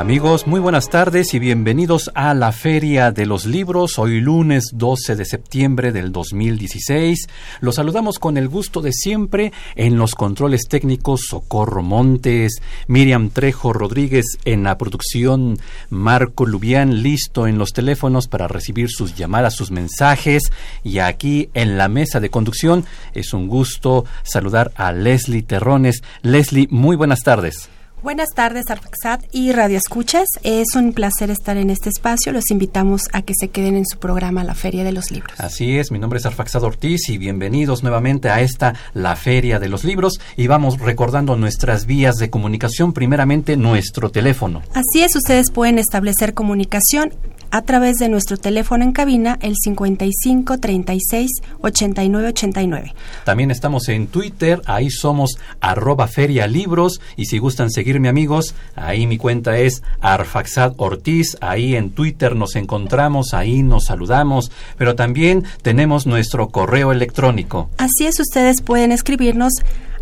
Amigos, muy buenas tardes y bienvenidos a la Feria de los Libros, hoy lunes 12 de septiembre del 2016. Los saludamos con el gusto de siempre en los controles técnicos Socorro Montes, Miriam Trejo Rodríguez en la producción, Marco Lubián listo en los teléfonos para recibir sus llamadas, sus mensajes y aquí en la mesa de conducción es un gusto saludar a Leslie Terrones. Leslie, muy buenas tardes. Buenas tardes, Arfaxat y Radio Escuchas. Es un placer estar en este espacio. Los invitamos a que se queden en su programa La Feria de los Libros. Así es, mi nombre es Arfaxad Ortiz y bienvenidos nuevamente a esta La Feria de los Libros y vamos recordando nuestras vías de comunicación, primeramente nuestro teléfono. Así es, ustedes pueden establecer comunicación a través de nuestro teléfono en cabina, el 55 36 89 89. También estamos en Twitter, ahí somos arroba feria libros y si gustan amigos, ahí mi cuenta es Arfaxad Ortiz, ahí en Twitter nos encontramos, ahí nos saludamos, pero también tenemos nuestro correo electrónico. Así es, ustedes pueden escribirnos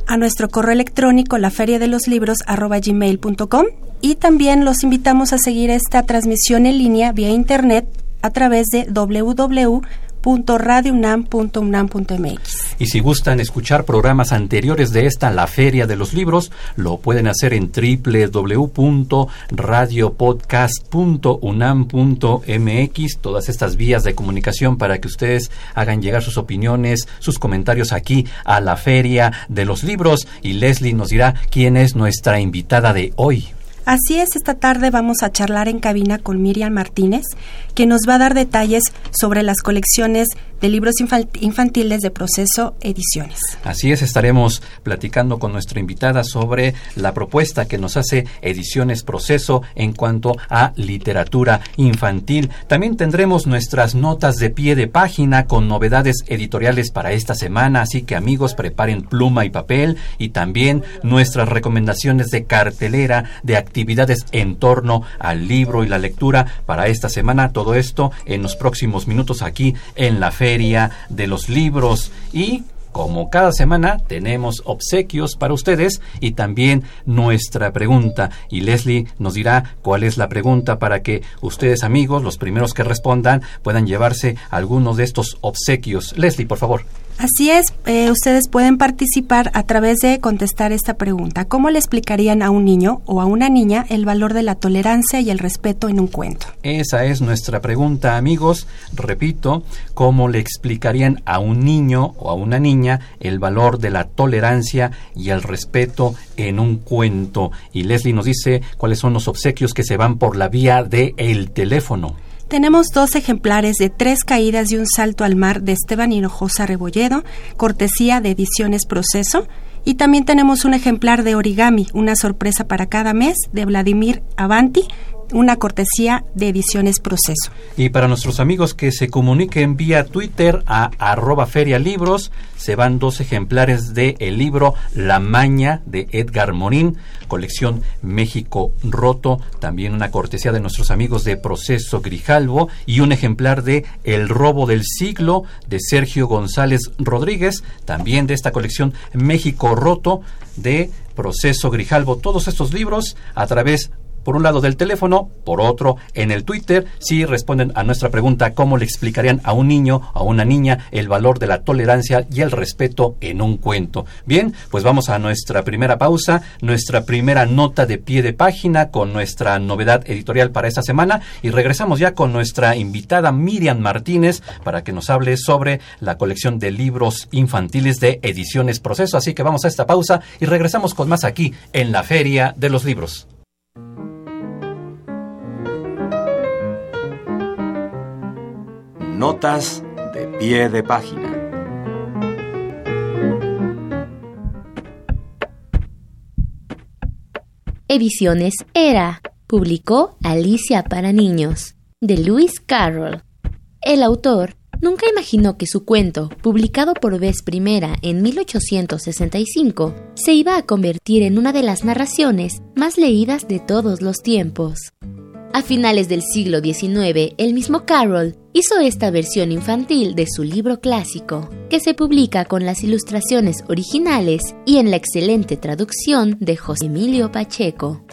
a nuestro correo electrónico laferiadeloslibros.com y también los invitamos a seguir esta transmisión en línea vía internet a través de www.radiounam.unam.mx. Y si gustan escuchar programas anteriores de esta, la Feria de los Libros, lo pueden hacer en www.radiopodcast.unam.mx, todas estas vías de comunicación para que ustedes hagan llegar sus opiniones, sus comentarios aquí a la Feria de los Libros. Y Leslie nos dirá quién es nuestra invitada de hoy. Así es, esta tarde vamos a charlar en cabina con Miriam Martínez, que nos va a dar detalles sobre las colecciones de libros infantiles de Proceso Ediciones. Así es, estaremos platicando con nuestra invitada sobre la propuesta que nos hace Ediciones Proceso en cuanto a literatura infantil. También tendremos nuestras notas de pie de página con novedades editoriales para esta semana, así que amigos preparen pluma y papel y también nuestras recomendaciones de cartelera de actividades en torno al libro y la lectura para esta semana. Todo esto en los próximos minutos aquí en la fe de los Libros y como cada semana tenemos obsequios para ustedes y también nuestra pregunta. Y Leslie nos dirá cuál es la pregunta para que ustedes amigos, los primeros que respondan, puedan llevarse algunos de estos obsequios. Leslie, por favor. Así es, eh, ustedes pueden participar a través de contestar esta pregunta. ¿Cómo le explicarían a un niño o a una niña el valor de la tolerancia y el respeto en un cuento? Esa es nuestra pregunta, amigos. Repito, ¿cómo le explicarían a un niño o a una niña el valor de la tolerancia y el respeto en un cuento? Y Leslie nos dice cuáles son los obsequios que se van por la vía del el teléfono. Tenemos dos ejemplares de Tres Caídas y un Salto al Mar de Esteban Hinojosa Rebolledo, cortesía de Ediciones Proceso. Y también tenemos un ejemplar de Origami, una sorpresa para cada mes, de Vladimir Avanti, una cortesía de Ediciones Proceso. Y para nuestros amigos que se comuniquen vía Twitter a arroba ferialibros, se van dos ejemplares de el libro La Maña de Edgar Morín, colección México Roto, también una cortesía de nuestros amigos de Proceso Grijalvo y un ejemplar de El Robo del Siglo de Sergio González Rodríguez, también de esta colección México Roto de Proceso Grijalvo. Todos estos libros a través por un lado del teléfono, por otro en el Twitter, si responden a nuestra pregunta cómo le explicarían a un niño a una niña el valor de la tolerancia y el respeto en un cuento. Bien, pues vamos a nuestra primera pausa, nuestra primera nota de pie de página con nuestra novedad editorial para esta semana y regresamos ya con nuestra invitada Miriam Martínez para que nos hable sobre la colección de libros infantiles de Ediciones Proceso. Así que vamos a esta pausa y regresamos con más aquí en la Feria de los Libros. Notas de pie de página. Ediciones Era. Publicó Alicia para Niños, de Lewis Carroll. El autor, Nunca imaginó que su cuento, publicado por vez primera en 1865, se iba a convertir en una de las narraciones más leídas de todos los tiempos. A finales del siglo XIX, el mismo Carroll hizo esta versión infantil de su libro clásico, que se publica con las ilustraciones originales y en la excelente traducción de José Emilio Pacheco.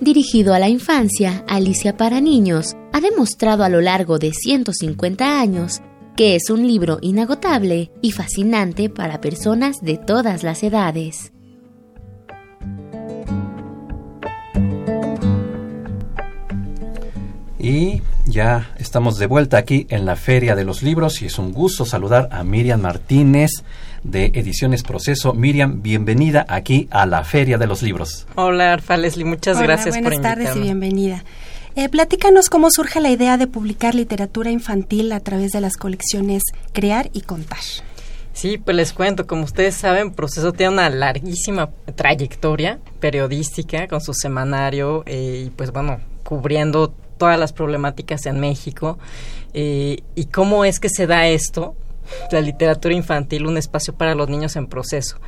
Dirigido a la infancia, Alicia para niños ha demostrado a lo largo de 150 años que es un libro inagotable y fascinante para personas de todas las edades. Y ya estamos de vuelta aquí en la Feria de los Libros y es un gusto saludar a Miriam Martínez de Ediciones Proceso. Miriam, bienvenida aquí a la Feria de los Libros. Hola, Arfa Leslie, muchas Hola, gracias buenas por invitarme. tardes y bienvenida. Eh, platícanos cómo surge la idea de publicar literatura infantil a través de las colecciones Crear y Contar. Sí, pues les cuento, como ustedes saben, Proceso tiene una larguísima trayectoria periodística con su semanario eh, y pues bueno, cubriendo todas las problemáticas en México. Eh, ¿Y cómo es que se da esto? La literatura infantil, un espacio para los niños en proceso.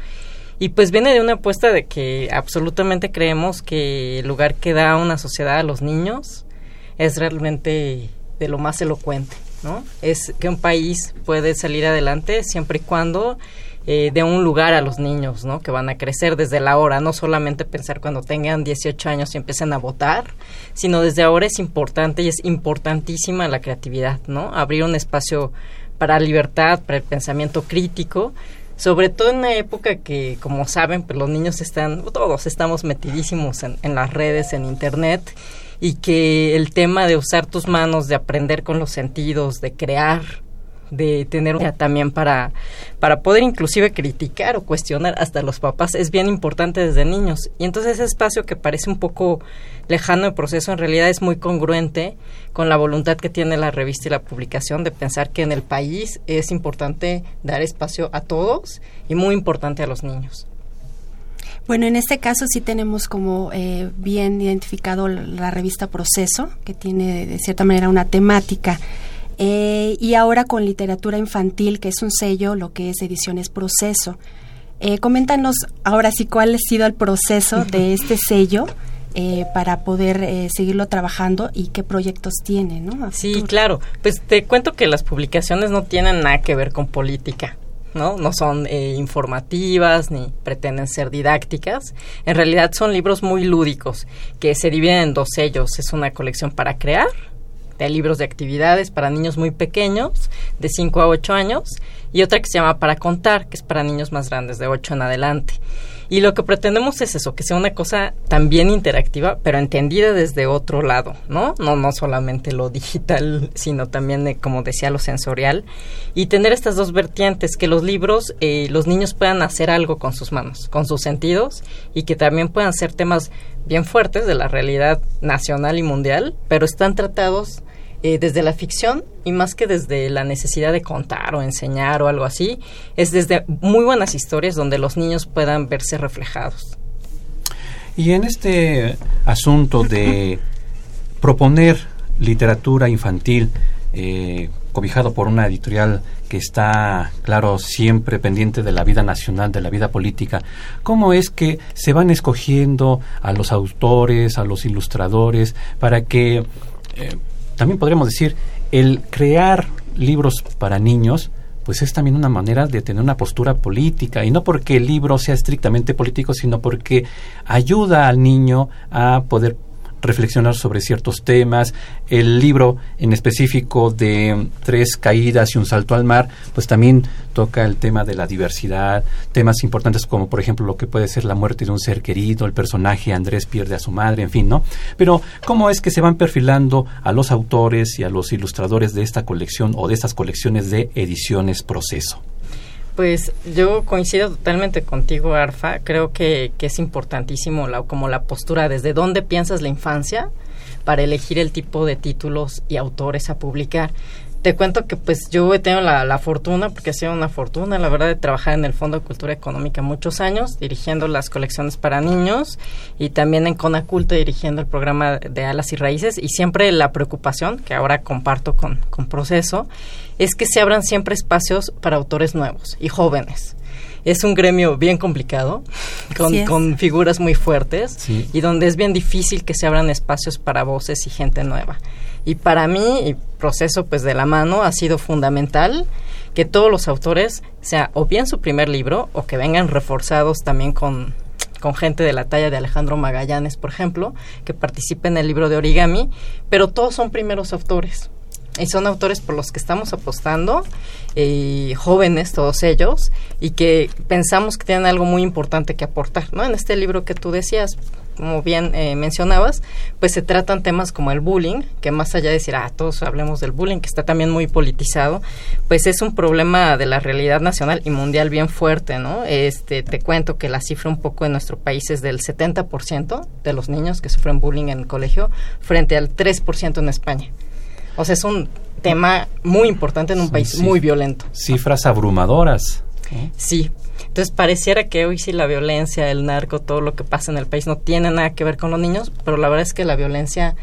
Y pues viene de una apuesta de que absolutamente creemos que el lugar que da una sociedad a los niños es realmente de lo más elocuente, ¿no? Es que un país puede salir adelante siempre y cuando eh, dé un lugar a los niños, ¿no? Que van a crecer desde la hora, no solamente pensar cuando tengan 18 años y empiecen a votar, sino desde ahora es importante y es importantísima la creatividad, ¿no? Abrir un espacio para libertad, para el pensamiento crítico, sobre todo en una época que, como saben, pues los niños están, todos estamos metidísimos en, en, las redes, en internet, y que el tema de usar tus manos, de aprender con los sentidos, de crear, de tener una también para, para poder inclusive criticar o cuestionar hasta los papás es bien importante desde niños. Y entonces ese espacio que parece un poco lejano el proceso en realidad es muy congruente con la voluntad que tiene la revista y la publicación de pensar que en el país es importante dar espacio a todos y muy importante a los niños. Bueno, en este caso sí tenemos como eh, bien identificado la revista Proceso, que tiene de cierta manera una temática. Eh, y ahora con literatura infantil, que es un sello, lo que es Ediciones Proceso. Eh, coméntanos ahora sí cuál ha sido el proceso de este sello. Eh, para poder eh, seguirlo trabajando y qué proyectos tiene, ¿no? Sí, claro. Pues te cuento que las publicaciones no tienen nada que ver con política. ¿no? No son eh, informativas ni pretenden ser didácticas. En realidad son libros muy lúdicos que se dividen en dos sellos. Es una colección para crear, de libros de actividades para niños muy pequeños, de 5 a 8 años, y otra que se llama Para Contar, que es para niños más grandes, de 8 en adelante. Y lo que pretendemos es eso, que sea una cosa también interactiva, pero entendida desde otro lado, ¿no? No, no solamente lo digital, sino también, eh, como decía, lo sensorial. Y tener estas dos vertientes, que los libros, eh, los niños puedan hacer algo con sus manos, con sus sentidos, y que también puedan ser temas bien fuertes de la realidad nacional y mundial, pero están tratados eh, desde la ficción y más que desde la necesidad de contar o enseñar o algo así, es desde muy buenas historias donde los niños puedan verse reflejados. Y en este asunto de proponer literatura infantil, eh, cobijado por una editorial que está, claro, siempre pendiente de la vida nacional, de la vida política, ¿cómo es que se van escogiendo a los autores, a los ilustradores, para que, eh, también podríamos decir, el crear libros para niños, pues es también una manera de tener una postura política, y no porque el libro sea estrictamente político, sino porque ayuda al niño a poder reflexionar sobre ciertos temas. El libro en específico de Tres Caídas y un Salto al Mar, pues también toca el tema de la diversidad, temas importantes como por ejemplo lo que puede ser la muerte de un ser querido, el personaje Andrés pierde a su madre, en fin, ¿no? Pero ¿cómo es que se van perfilando a los autores y a los ilustradores de esta colección o de estas colecciones de ediciones Proceso? Pues yo coincido totalmente contigo, Arfa. Creo que, que es importantísimo la, como la postura desde dónde piensas la infancia para elegir el tipo de títulos y autores a publicar. Te cuento que pues yo he tenido la, la, fortuna, porque ha sido una fortuna, la verdad, de trabajar en el Fondo de Cultura Económica muchos años, dirigiendo las colecciones para niños y también en Conaculta dirigiendo el programa de Alas y Raíces y siempre la preocupación, que ahora comparto con, con Proceso, es que se abran siempre espacios para autores nuevos y jóvenes es un gremio bien complicado, con, con figuras muy fuertes y donde es bien difícil que se abran espacios para voces y gente nueva. Y para mí, el proceso pues de la mano ha sido fundamental que todos los autores sea o bien su primer libro o que vengan reforzados también con, con gente de la talla de Alejandro Magallanes, por ejemplo, que participe en el libro de origami, pero todos son primeros autores. Y son autores por los que estamos apostando, eh, jóvenes todos ellos, y que pensamos que tienen algo muy importante que aportar, ¿no? En este libro que tú decías, como bien eh, mencionabas, pues se tratan temas como el bullying, que más allá de decir, ah, todos hablemos del bullying, que está también muy politizado, pues es un problema de la realidad nacional y mundial bien fuerte, ¿no? Este, te cuento que la cifra un poco en nuestro país es del 70% de los niños que sufren bullying en el colegio, frente al 3% en España. O sea, es un tema muy importante en un país muy violento. Cifras abrumadoras. Sí, entonces pareciera que hoy sí la violencia, el narco, todo lo que pasa en el país no tiene nada que ver con los niños, pero la verdad es que la violencia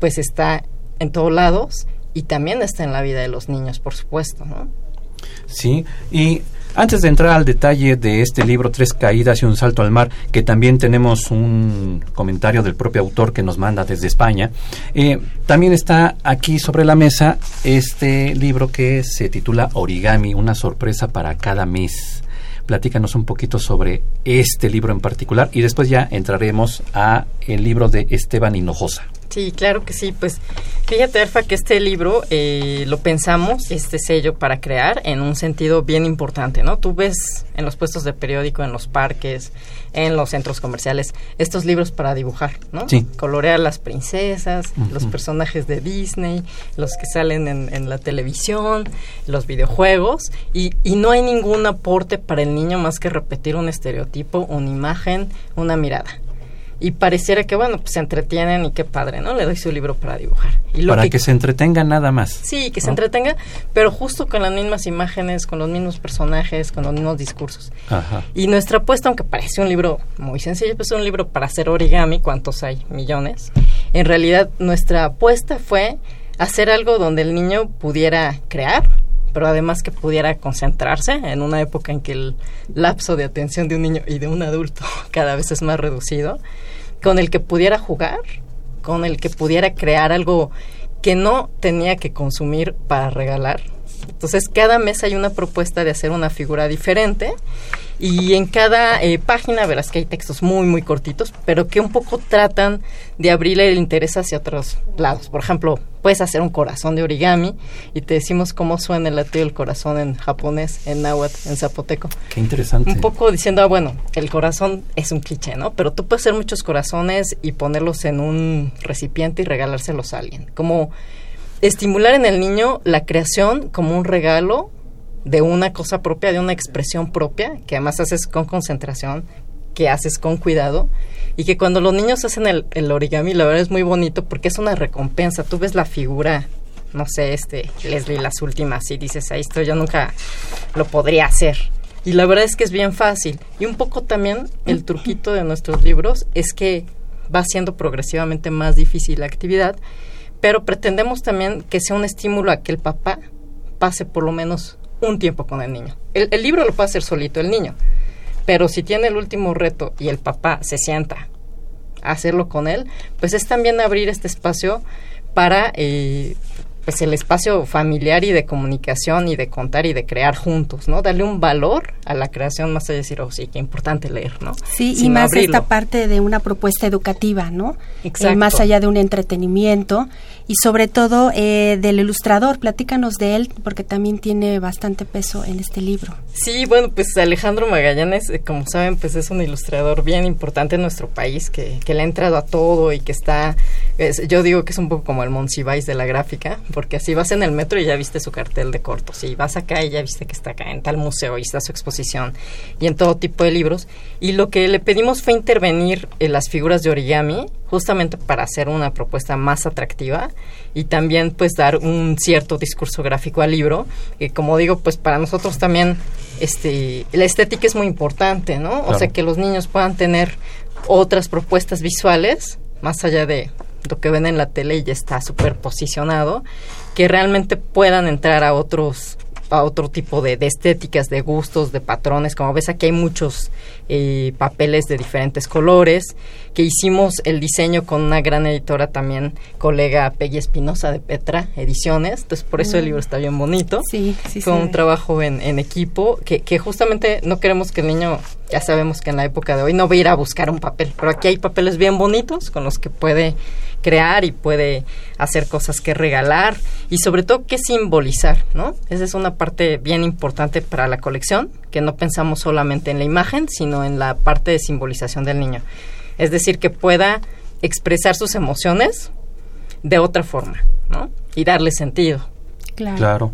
pues está en todos lados y también está en la vida de los niños, por supuesto, ¿no? Sí, y antes de entrar al detalle de este libro, Tres Caídas y un Salto al Mar, que también tenemos un comentario del propio autor que nos manda desde España, eh, también está aquí sobre la mesa este libro que se titula Origami, una sorpresa para cada mes. Platícanos un poquito sobre este libro en particular y después ya entraremos a el libro de Esteban Hinojosa. Sí, claro que sí. Pues fíjate, Alfa, que este libro eh, lo pensamos, este sello, para crear en un sentido bien importante, ¿no? Tú ves en los puestos de periódico, en los parques, en los centros comerciales, estos libros para dibujar, ¿no? Sí. Colorear las princesas, los personajes de Disney, los que salen en, en la televisión, los videojuegos, y, y no hay ningún aporte para el niño más que repetir un estereotipo, una imagen, una mirada y pareciera que bueno, pues se entretienen y qué padre, ¿no? Le doy su libro para dibujar. Y para que, se entretenga nada más. Sí, que se entretenga, pero justo con las mismas imágenes, con los mismos personajes, con los mismos discursos. Ajá. Y nuestra apuesta, aunque parece un libro muy sencillo, pues es un libro para hacer origami, ¿cuántos hay? Millones. En realidad, nuestra apuesta fue hacer algo donde el niño pudiera crear, pero además que pudiera concentrarse en una época en que el lapso de atención de un niño y de un adulto cada vez es más reducido, con el que pudiera jugar, con el que pudiera crear algo que no tenía que consumir para regalar. Entonces cada mes hay una propuesta de hacer una figura diferente y en cada eh, página verás que hay textos muy, muy cortitos, pero que un poco tratan de abrirle el interés hacia otros lados. Por ejemplo, puedes hacer un corazón de origami y te decimos cómo suena el latido del corazón en japonés, en náhuatl, en zapoteco. Qué interesante. Un poco diciendo, ah, bueno, el corazón es un cliché, ¿no? Pero tú puedes hacer muchos corazones y ponerlos en un recipiente y regalárselos a alguien. Como estimular en el niño la creación como un regalo de una cosa propia, de una expresión propia, que además haces con concentración, que haces con cuidado, y que cuando los niños hacen el, origami, la verdad es muy bonito porque es una recompensa. Tú ves la figura, no sé, este, Leslie, las últimas, y dices, ahí esto yo nunca lo podría hacer. Y la verdad es que es bien fácil. Y un poco también el truquito de nuestros libros es que va siendo progresivamente más difícil la actividad, pero pretendemos también que sea un estímulo a que el papá pase por lo menos un tiempo con el niño. El, libro lo puede hacer solito el niño, pero si tiene el último reto y el papá se sienta a hacerlo con él, pues es también abrir este espacio para eh, pues el espacio familiar y de comunicación y de contar y de crear juntos, ¿no? Darle un valor a la creación más allá de decir, oh, sí, qué importante leer, ¿no? Sí, y más esta parte de una propuesta educativa, ¿no? Eh, Exacto. más allá de un entretenimiento y sobre todo eh, del ilustrador, platícanos de él porque también tiene bastante peso en este libro. Sí, bueno, pues Alejandro Magallanes, eh, como saben, pues es un ilustrador bien importante en nuestro país que, que le ha entrado a todo y que está yo digo que es un poco como el Monsiváis de la gráfica, porque así vas en el metro y ya viste su cartel de cortos, y vas acá y ya viste que está acá en tal museo y está su exposición, y en todo tipo de libros. Y lo que le pedimos fue intervenir en las figuras de origami, justamente para hacer una propuesta más atractiva y también pues dar un cierto discurso gráfico al libro, que como digo, pues para nosotros también este la estética es muy importante, ¿no? O sea, que los niños puedan tener otras propuestas visuales más allá de lo que ven en la tele y ya está súper posicionado, que realmente puedan entrar a otros a otro tipo de, estéticas, de gustos, de patrones. Como ves, aquí hay muchos eh, papeles de diferentes colores, que hicimos el diseño con una gran editora también, colega Peggy Espinosa de Petra Ediciones. Entonces, por eso el mm. libro está bien bonito. Sí, sí. Fue un trabajo en, en equipo, que, que justamente no queremos que el niño, ya sabemos que en la época de hoy no va a ir a buscar un papel, pero aquí hay papeles bien bonitos con los que puede crear y puede hacer cosas que regalar y sobre todo que simbolizar, ¿no? Esa es una parte bien importante para la colección, que no pensamos solamente en la imagen, sino en la parte de simbolización del niño. Es decir, que pueda expresar sus emociones de otra forma, ¿no? Y darle sentido. Claro.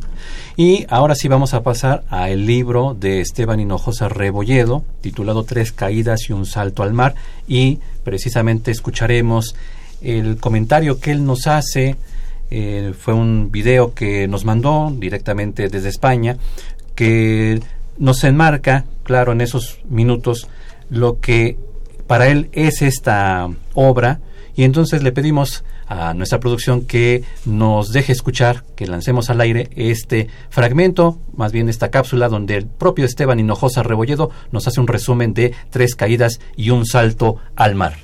Y ahora sí vamos a pasar al libro de Esteban Hinojosa Rebolledo, titulado Tres caídas y un salto al mar, y precisamente escucharemos el comentario que él nos hace. Eh, fue un video que nos mandó directamente desde España, que nos enmarca, claro, en esos minutos, lo que para él es esta obra, y entonces le pedimos a nuestra producción que nos deje escuchar, que lancemos al aire este fragmento, más bien esta cápsula, donde el propio Esteban Hinojosa Rebolledo nos hace un resumen de tres caídas y un salto al mar.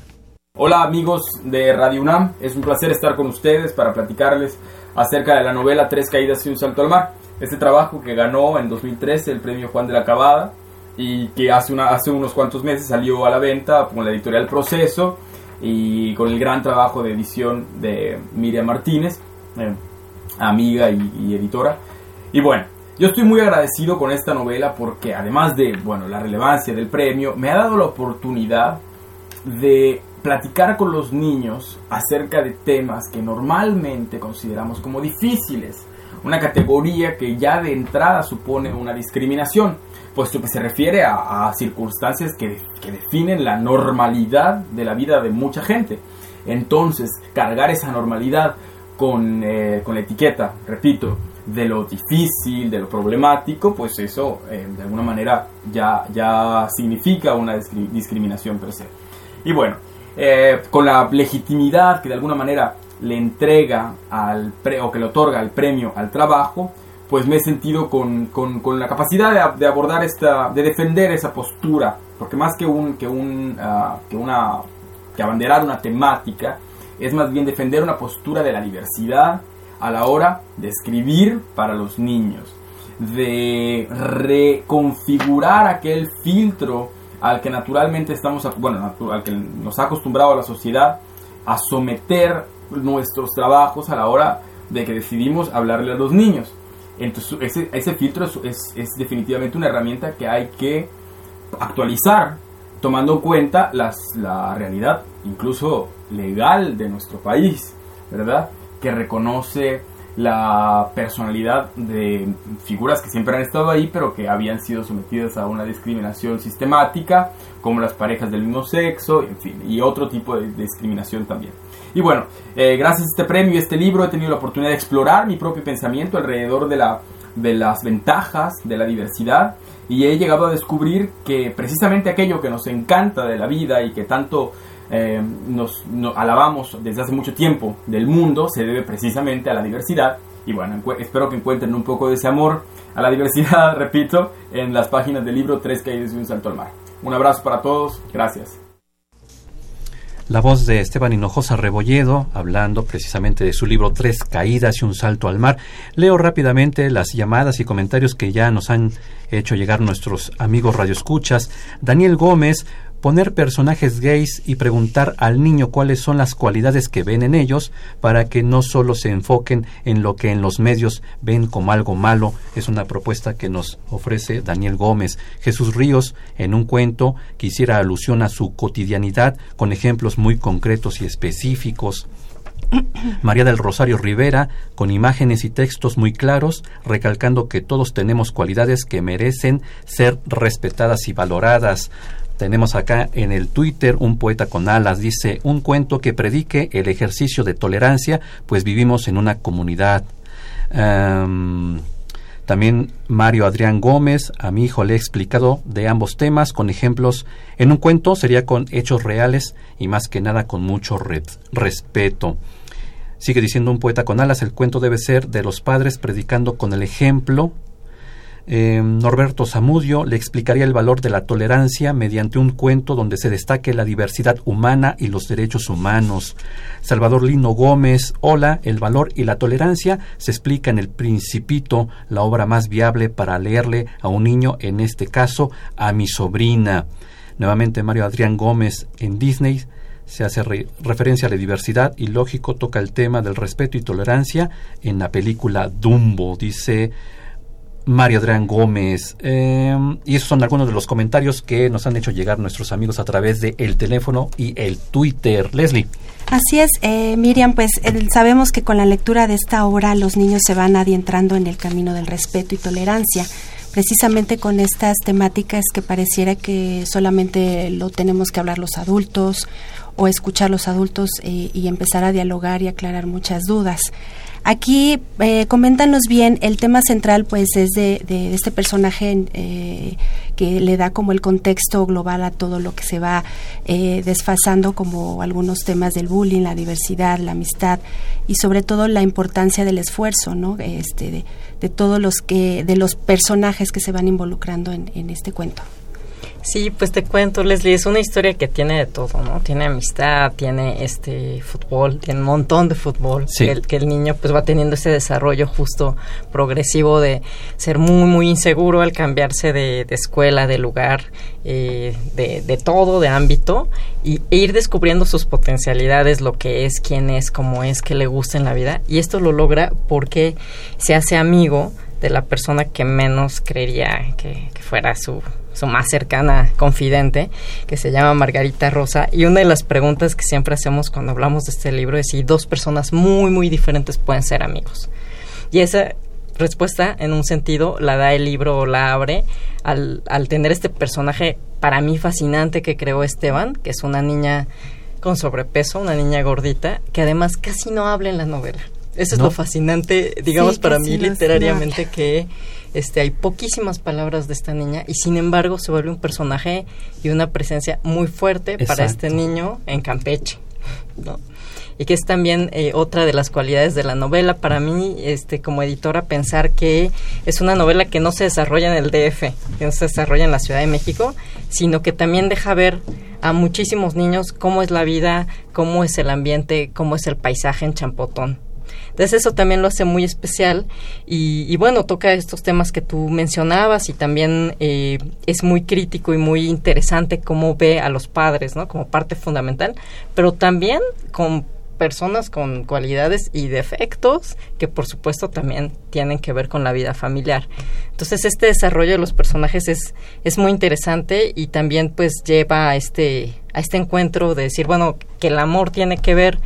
Hola amigos de Radio UNAM, es un placer estar con ustedes para platicarles acerca de la novela Tres Caídas y un Salto al Mar. Este trabajo que ganó en 2013 el premio Juan de la Cabada y que hace, hace unos cuantos meses salió a la venta con la editorial Proceso y con el gran trabajo de edición de Miriam Martínez, eh, amiga y, y editora. Y bueno, yo estoy muy agradecido con esta novela porque además de bueno, la relevancia del premio, me ha dado la oportunidad de platicar con los niños acerca de temas que normalmente consideramos como difíciles, una categoría que ya de entrada supone una discriminación, puesto que se refiere a, circunstancias que, definen la normalidad de la vida de mucha gente. Entonces, cargar esa normalidad con, eh, con la etiqueta, repito, de lo difícil, de lo problemático, pues eso eh, de alguna manera ya, ya significa una discriminación per se. Y bueno, eh, con la legitimidad que de alguna manera le entrega al pre, o que le otorga el premio al trabajo, pues me he sentido con, con, la capacidad de, abordar esta, de defender esa postura, porque más que un, que un, ah, que una, que abanderar una temática, es más bien defender una postura de la diversidad a la hora de escribir para los niños, de reconfigurar aquel filtro al que naturalmente estamos, bueno, al que nos ha acostumbrado a la sociedad a someter nuestros trabajos a la hora de que decidimos hablarle a los niños. Entonces, ese, ese filtro es, es, definitivamente una herramienta que hay que actualizar, tomando en cuenta las, la realidad, incluso legal de nuestro país, ¿verdad? Que reconoce la personalidad de figuras que siempre han estado ahí, pero que habían sido sometidas a una discriminación sistemática, como las parejas del mismo sexo, en fin, y otro tipo de discriminación también. Y bueno, eh, gracias a este premio y este libro he tenido la oportunidad de explorar mi propio pensamiento alrededor de, la, de las ventajas de la diversidad y he llegado a descubrir que precisamente aquello que nos encanta de la vida y que tanto eh, nos, alabamos desde hace mucho tiempo del mundo se debe precisamente a la diversidad. Y bueno, espero que encuentren un poco de ese amor a la diversidad, repito, en las páginas del libro Tres caídas y un salto al mar. Un abrazo para todos, gracias. La voz de Esteban Hinojosa Rebolledo, hablando precisamente de su libro Tres caídas y un salto al mar. Leo rápidamente las llamadas y comentarios que ya nos han hecho llegar nuestros amigos radioescuchas. Daniel Gómez poner personajes gays y preguntar al niño cuáles son las cualidades que ven en ellos para que no solo se enfoquen en lo que en los medios ven como algo malo es una propuesta que nos ofrece Daniel Gómez. Jesús Ríos en un cuento que hiciera alusión a su cotidianidad con ejemplos muy concretos y específicos. María del Rosario Rivera, con imágenes y textos muy claros, recalcando que todos tenemos cualidades que merecen ser respetadas y valoradas. Tenemos acá en el Twitter un poeta con alas, dice, un cuento que predique el ejercicio de tolerancia, pues vivimos en una comunidad. también Mario Adrián Gómez, a mi hijo le he explicado de ambos temas con ejemplos. En un cuento sería con hechos reales y más que nada con mucho respeto. Sigue diciendo un poeta con alas, el cuento debe ser de los padres predicando con el ejemplo. Eh, Norberto Zamudio le explicaría el valor de la tolerancia mediante un cuento donde se destaque la diversidad humana y los derechos humanos. Salvador Lino Gómez, hola, el valor y la tolerancia se explica en el Principito, la obra más viable para leerle a un niño, en este caso a mi sobrina. Nuevamente Mario Adrián Gómez en Disney se hace referencia a la diversidad y lógico toca el tema del respeto y tolerancia en la película Dumbo, dice Mario Adrián Gómez. Em, y esos son algunos de los comentarios que nos han hecho llegar nuestros amigos a través de el teléfono y el Twitter. Leslie. Así es, eh, Miriam, pues sabemos que con la lectura de esta obra los niños se van adentrando en el camino del respeto y tolerancia precisamente con estas temáticas que pareciera que solamente lo tenemos que hablar los adultos o escuchar los adultos eh, y empezar a dialogar y aclarar muchas dudas. Aquí, eh, coméntanos bien, el tema central pues es de, este personaje eh, que le da como el contexto global a todo lo que se va eh, desfasando, como algunos temas del bullying, la diversidad, la amistad y sobre todo la importancia del esfuerzo, ¿no? Este, de, todos los que, de los personajes que se van involucrando en este cuento. Sí, pues te cuento, Leslie, es una historia que tiene de todo, ¿no? Tiene amistad, tiene este fútbol, tiene un montón de fútbol, que, el, que el niño pues va teniendo ese desarrollo justo progresivo de ser muy, muy inseguro al cambiarse de, escuela, de lugar, eh, de, de, todo, de ámbito, y, e ir descubriendo sus potencialidades, lo que es, quién es, cómo es, qué le gusta en la vida, y esto lo logra porque se hace amigo de la persona que menos creería que fuera su su más cercana confidente, que se llama Margarita Rosa. Y una de las preguntas que siempre hacemos cuando hablamos de este libro es si dos personas muy, muy diferentes pueden ser amigos. Y esa respuesta, en un sentido, la da el libro o la abre al, al tener este personaje para mí fascinante que creó Esteban, que es una niña con sobrepeso, una niña gordita, que además casi no habla en la novela. Eso es lo fascinante, digamos, para mí literariamente, que este, hay poquísimas palabras de esta niña y sin embargo se vuelve un personaje y una presencia muy fuerte para este niño en Campeche, ¿no? y que es también eh, otra de las cualidades de la novela. Para mí este como editora pensar que es una novela que no se desarrolla en el DF que no se desarrolla en la Ciudad de México sino que también deja ver a muchísimos niños cómo es la vida cómo es el ambiente cómo es el paisaje en Champotón entonces eso también lo hace muy especial y, bueno, toca estos temas que tú mencionabas y también eh, es muy crítico y muy interesante cómo ve a los padres, ¿no? Como parte fundamental, pero también con personas con cualidades y defectos que por supuesto también tienen que ver con la vida familiar. Entonces este desarrollo de los personajes es, es muy interesante y también pues lleva a este, a este encuentro de decir, bueno, que el amor tiene que ver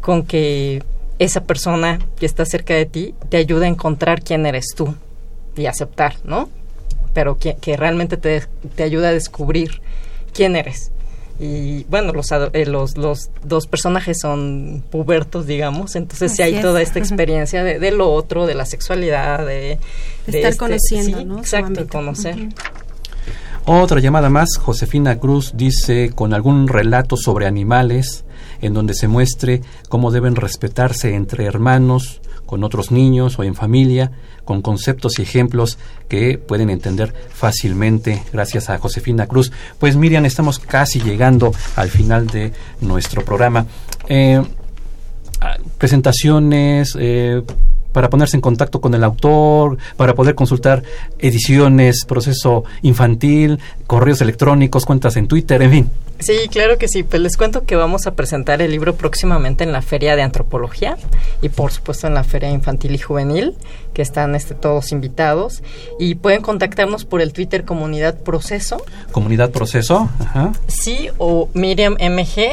con que esa persona que está cerca de ti te ayuda a encontrar quién eres tú y aceptar, ¿no? Pero que, realmente te, te, ayuda a descubrir quién eres. Y bueno, los, eh, los, los dos personajes son pubertos, digamos, entonces sí hay toda esta experiencia de, de, lo otro, de la sexualidad, de, estar este, conociendo, ¿no? Exacto, conocer. Otra llamada más, Josefina Cruz dice, con algún relato sobre animales, en donde se muestre cómo deben respetarse entre hermanos, con otros niños o en familia, con conceptos y ejemplos que pueden entender fácilmente gracias a Josefina Cruz. Pues Miriam, estamos casi llegando al final de nuestro programa. Eh, ah, presentaciones, eh, para ponerse en contacto con el autor, para poder consultar ediciones, proceso infantil, correos electrónicos, cuentas en Twitter, en fin. Sí, claro que sí. Pues les cuento que vamos a presentar el libro próximamente en la Feria de Antropología y por supuesto en la Feria Infantil y Juvenil, que están este, todos invitados. Y pueden contactarnos por el Twitter Comunidad Proceso. Comunidad Proceso, ajá. Sí, o Miriam MG.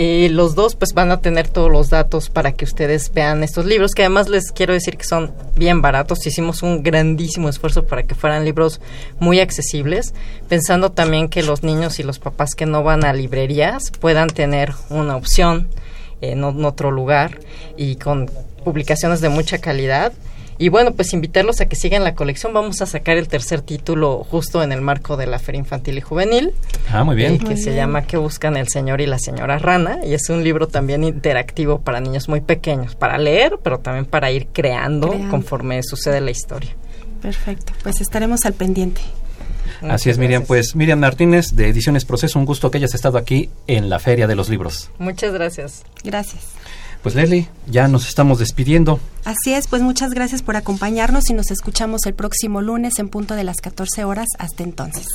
Eh, los dos pues van a tener todos los datos para que ustedes vean estos libros, que además les quiero decir que son bien baratos. Hicimos un grandísimo esfuerzo para que fueran libros muy accesibles, pensando también que los niños y los papás que no van a librerías puedan tener una opción en, otro lugar y con publicaciones de mucha calidad. Y bueno, pues invitarlos a que sigan la colección. Vamos a sacar el tercer título justo en el marco de la Feria Infantil y Juvenil. Ah, muy bien. que se llama ¿Qué buscan el señor y la señora rana? Y es un libro también interactivo para niños muy pequeños, para leer, pero también para ir creando. conforme sucede la historia. Perfecto, pues estaremos al pendiente. Así es, Miriam. Pues Miriam Martínez de Ediciones Proceso, un gusto que hayas estado aquí en la Feria de los Libros. Muchas gracias. Gracias. Pues Leslie, ya nos estamos despidiendo. Así es, pues muchas gracias por acompañarnos y nos escuchamos el próximo lunes en punto de las 14 horas. Hasta entonces.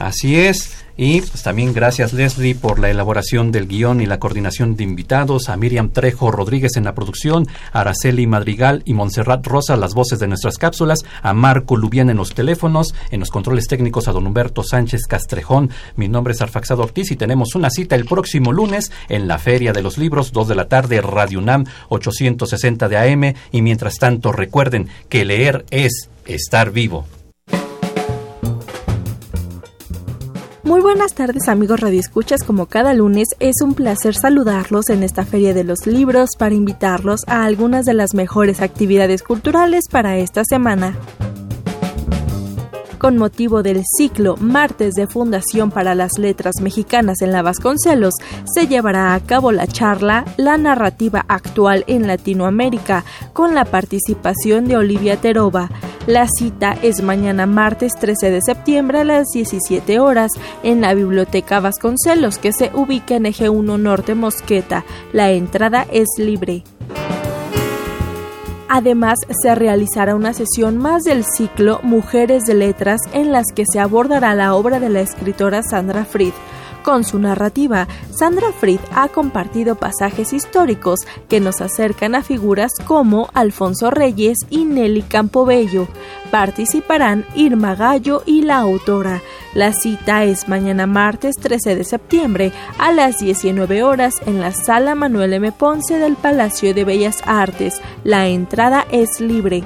Así es. Y pues también gracias Leslie por la elaboración del guion y la coordinación de invitados, a Miriam Trejo Rodríguez en la producción, a Araceli Madrigal y Montserrat Rosa las voces de nuestras cápsulas, a Marco Lubián en los teléfonos, en los controles técnicos a don Humberto Sánchez Castrejón. Mi nombre es Arfaxado Ortiz y tenemos una cita el próximo lunes en la Feria de los Libros, 2 de la tarde, Radio UNAM 860 de AM. Y mientras tanto recuerden que leer es estar vivo. Muy buenas tardes amigos radioescuchas, como cada lunes es un placer saludarlos en esta Feria de los Libros para invitarlos a algunas de las mejores actividades culturales para esta semana con motivo del ciclo Martes de Fundación para las Letras Mexicanas en la Vasconcelos, se llevará a cabo la charla La narrativa actual en Latinoamérica, con la participación de Olivia Teroba. La cita es mañana martes 13 de septiembre a las 17 horas en la Biblioteca Vasconcelos, que se ubica en Eje 1 Norte Mosqueta. La entrada es libre. Además, se realizará una sesión más del ciclo Mujeres de Letras en las que se abordará la obra de la escritora Sandra Fried. Con su narrativa, Sandra Fried ha compartido pasajes históricos que nos acercan a figuras como Alfonso Reyes y Nelly Campobello. Participarán Irma Gallo y la autora. La cita es mañana martes 13 de septiembre a las 19 horas en la sala Manuel M. Ponce del Palacio de Bellas Artes. La entrada es libre.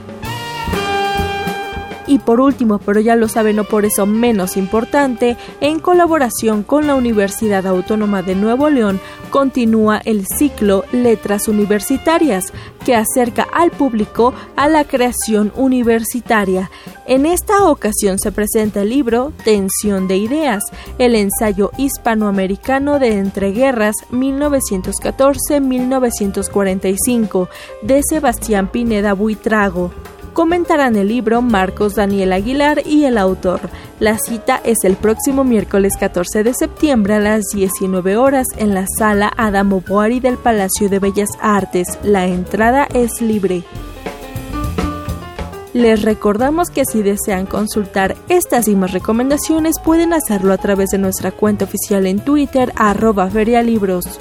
Y por último, pero ya lo saben, no por eso menos importante, en colaboración con la Universidad Autónoma de Nuevo León, continúa el ciclo Letras Universitarias, que acerca al público a la creación universitaria. En esta ocasión se presenta el libro Tensión de Ideas, el ensayo hispanoamericano de entreguerras 1914-1945 de Sebastián Pineda Buitrago comentarán el libro Marcos Daniel Aguilar y el autor. La cita es el próximo miércoles 14 de septiembre a las 19 horas en la sala Adamo Boari del Palacio de Bellas Artes. La entrada es libre. Les recordamos que si desean consultar estas y más recomendaciones pueden hacerlo a través de nuestra cuenta oficial en Twitter arroba ferialibros.